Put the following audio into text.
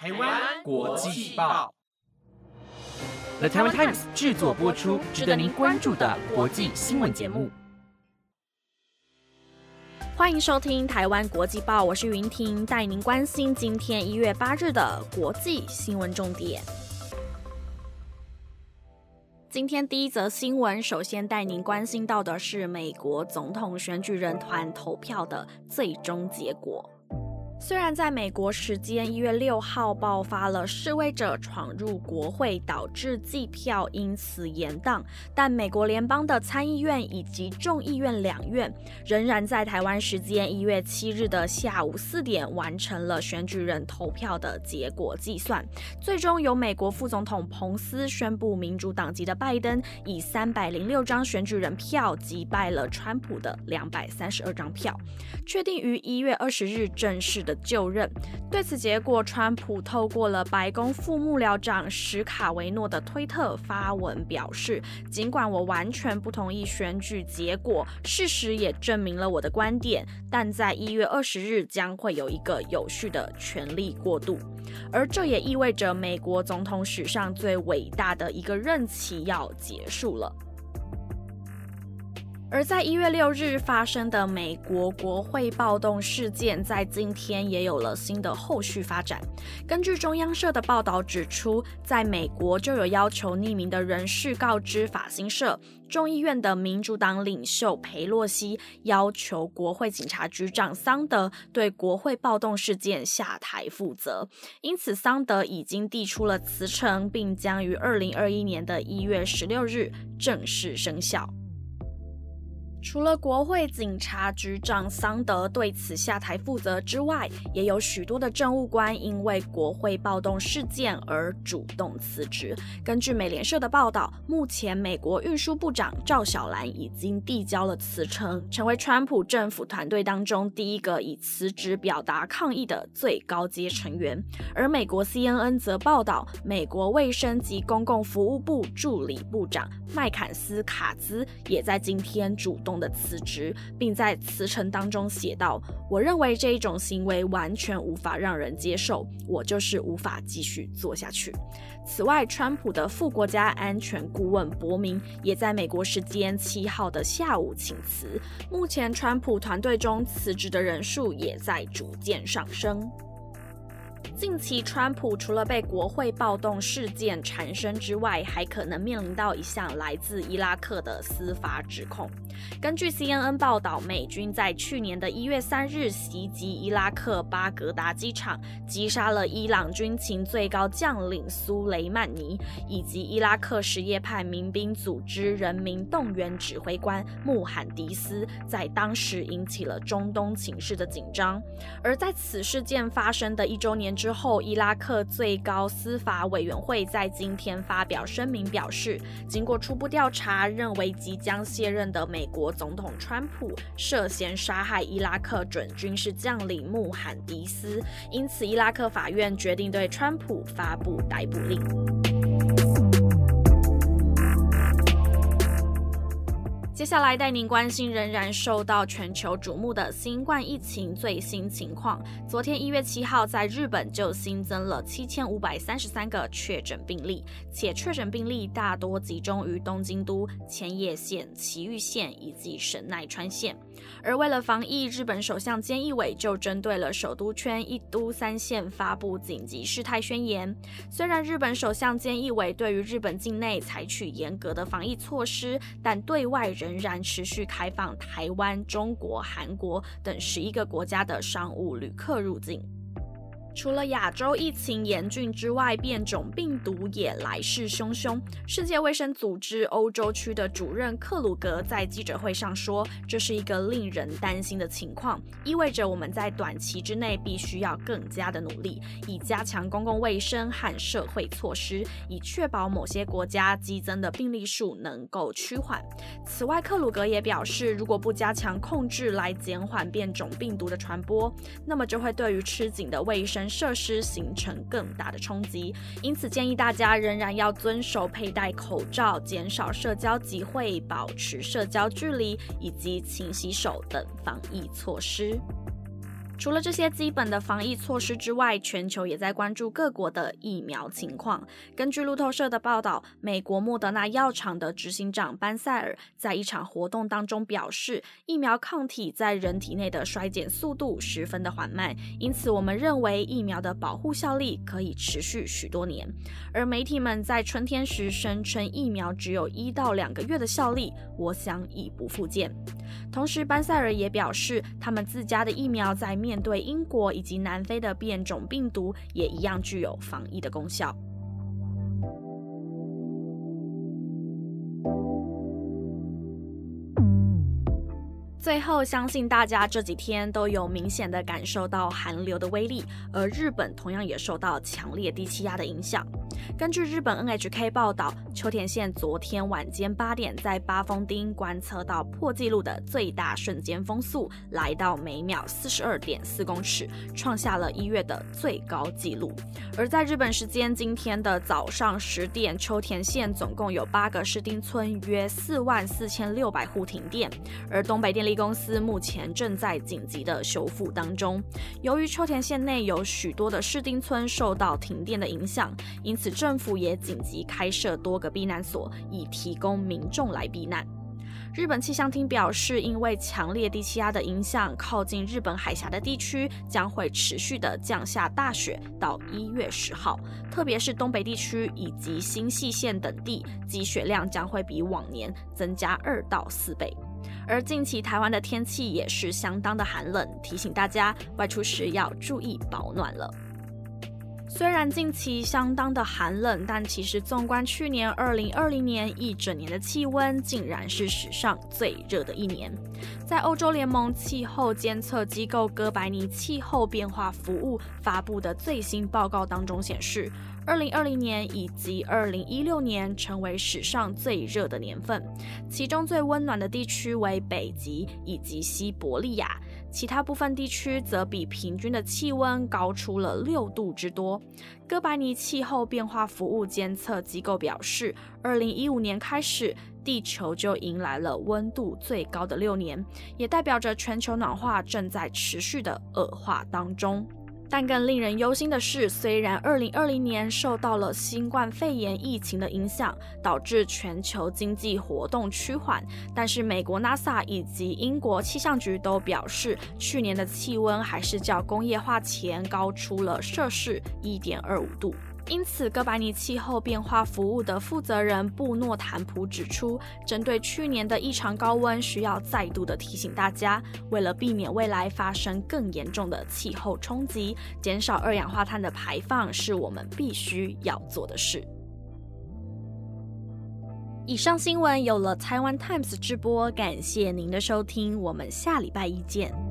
台湾国际报，The Taiwan Times 制作播出，值得您关注的国际新闻节目。欢迎收听台湾国际报，我是云婷，带您关心今天一月八日的国际新闻重点。今天第一则新闻，首先带您关心到的是美国总统选举人团投票的最终结果。虽然在美国时间一月六号爆发了示威者闯入国会，导致计票因此延宕，但美国联邦的参议院以及众议院两院仍然在台湾时间一月七日的下午四点完成了选举人投票的结果计算。最终由美国副总统彭斯宣布，民主党籍的拜登以三百零六张选举人票击败了川普的两百三十二张票，确定于一月二十日正式的。就任。对此结果，川普透过了白宫副幕僚长史卡维诺的推特发文表示：“尽管我完全不同意选举结果，事实也证明了我的观点，但在一月二十日将会有一个有序的权力过渡，而这也意味着美国总统史上最伟大的一个任期要结束了。”而在一月六日发生的美国国会暴动事件，在今天也有了新的后续发展。根据中央社的报道指出，在美国就有要求匿名的人士告知法新社，众议院的民主党领袖佩洛西要求国会警察局长桑德对国会暴动事件下台负责，因此桑德已经递出了辞呈，并将于二零二一年的一月十六日正式生效。除了国会警察局长桑德对此下台负责之外，也有许多的政务官因为国会暴动事件而主动辞职。根据美联社的报道，目前美国运输部长赵小兰已经递交了辞呈，成为川普政府团队当中第一个以辞职表达抗议的最高阶成员。而美国 CNN 则报道，美国卫生及公共服务部助理部长麦坎斯卡兹也在今天主动。的辞职，并在辞呈当中写道：“我认为这一种行为完全无法让人接受，我就是无法继续做下去。”此外，川普的副国家安全顾问伯明也在美国时间七号的下午请辞。目前，川普团队中辞职的人数也在逐渐上升。近期，川普除了被国会暴动事件缠身之外，还可能面临到一项来自伊拉克的司法指控。根据 CNN 报道，美军在去年的一月三日袭击伊拉克巴格达机场，击杀了伊朗军情最高将领苏雷曼尼以及伊拉克什叶派民兵组织人民动员指挥官穆罕迪斯，在当时引起了中东情势的紧张。而在此事件发生的一周年之后，伊拉克最高司法委员会在今天发表声明表示，经过初步调查，认为即将卸任的美国总统川普涉嫌杀害伊拉克准军事将领穆罕迪斯，因此伊拉克法院决定对川普发布逮捕令。接下来带您关心仍然受到全球瞩目的新冠疫情最新情况。昨天一月七号，在日本就新增了七千五百三十三个确诊病例，且确诊病例大多集中于东京都、千叶县、埼玉县以及神奈川县。而为了防疫，日本首相菅义伟就针对了首都圈一都三县发布紧急事态宣言。虽然日本首相菅义伟对于日本境内采取严格的防疫措施，但对外仍仍然持续开放台湾、中国、韩国等十一个国家的商务旅客入境。除了亚洲疫情严峻之外，变种病毒也来势汹汹。世界卫生组织欧洲区的主任克鲁格在记者会上说：“这是一个令人担心的情况，意味着我们在短期之内必须要更加的努力，以加强公共卫生和社会措施，以确保某些国家激增的病例数能够趋缓。”此外，克鲁格也表示，如果不加强控制来减缓变种病毒的传播，那么就会对于吃紧的卫生。设施形成更大的冲击，因此建议大家仍然要遵守佩戴口罩、减少社交集会、保持社交距离以及勤洗手等防疫措施。除了这些基本的防疫措施之外，全球也在关注各国的疫苗情况。根据路透社的报道，美国莫德纳药厂的执行长班塞尔在一场活动当中表示，疫苗抗体在人体内的衰减速度十分的缓慢，因此我们认为疫苗的保护效力可以持续许多年。而媒体们在春天时声称疫苗只有一到两个月的效力，我想已不复见。同时，班塞尔也表示，他们自家的疫苗在面面对英国以及南非的变种病毒，也一样具有防疫的功效。最后，相信大家这几天都有明显的感受到寒流的威力，而日本同样也受到强烈低气压的影响。根据日本 NHK 报道，秋田县昨天晚间八点在八峰町观测到破纪录的最大瞬间风速，来到每秒四十二点四公尺，创下了一月的最高纪录。而在日本时间今天的早上十点，秋田县总共有八个市町村，约四万四千六百户停电，而东北电力力公司目前正在紧急的修复当中。由于秋田县内有许多的市町村受到停电的影响，因此。政府也紧急开设多个避难所，以提供民众来避难。日本气象厅表示，因为强烈低气压的影响，靠近日本海峡的地区将会持续的降下大雪，到一月十号。特别是东北地区以及新细县等地，积雪量将会比往年增加二到四倍。而近期台湾的天气也是相当的寒冷，提醒大家外出时要注意保暖了。虽然近期相当的寒冷，但其实纵观去年二零二零年一整年的气温，竟然是史上最热的一年。在欧洲联盟气候监测机构哥白尼气候变化服务发布的最新报告当中显示，二零二零年以及二零一六年成为史上最热的年份，其中最温暖的地区为北极以及西伯利亚。其他部分地区则比平均的气温高出了六度之多。哥白尼气候变化服务监测机构表示，二零一五年开始，地球就迎来了温度最高的六年，也代表着全球暖化正在持续的恶化当中。但更令人忧心的是，虽然2020年受到了新冠肺炎疫情的影响，导致全球经济活动趋缓，但是美国 NASA 以及英国气象局都表示，去年的气温还是较工业化前高出了摄氏1.25度。因此，哥白尼气候变化服务的负责人布诺坦普指出，针对去年的异常高温，需要再度的提醒大家，为了避免未来发生更严重的气候冲击，减少二氧化碳的排放是我们必须要做的事。以上新闻有了台湾 Times 直播，感谢您的收听，我们下礼拜一见。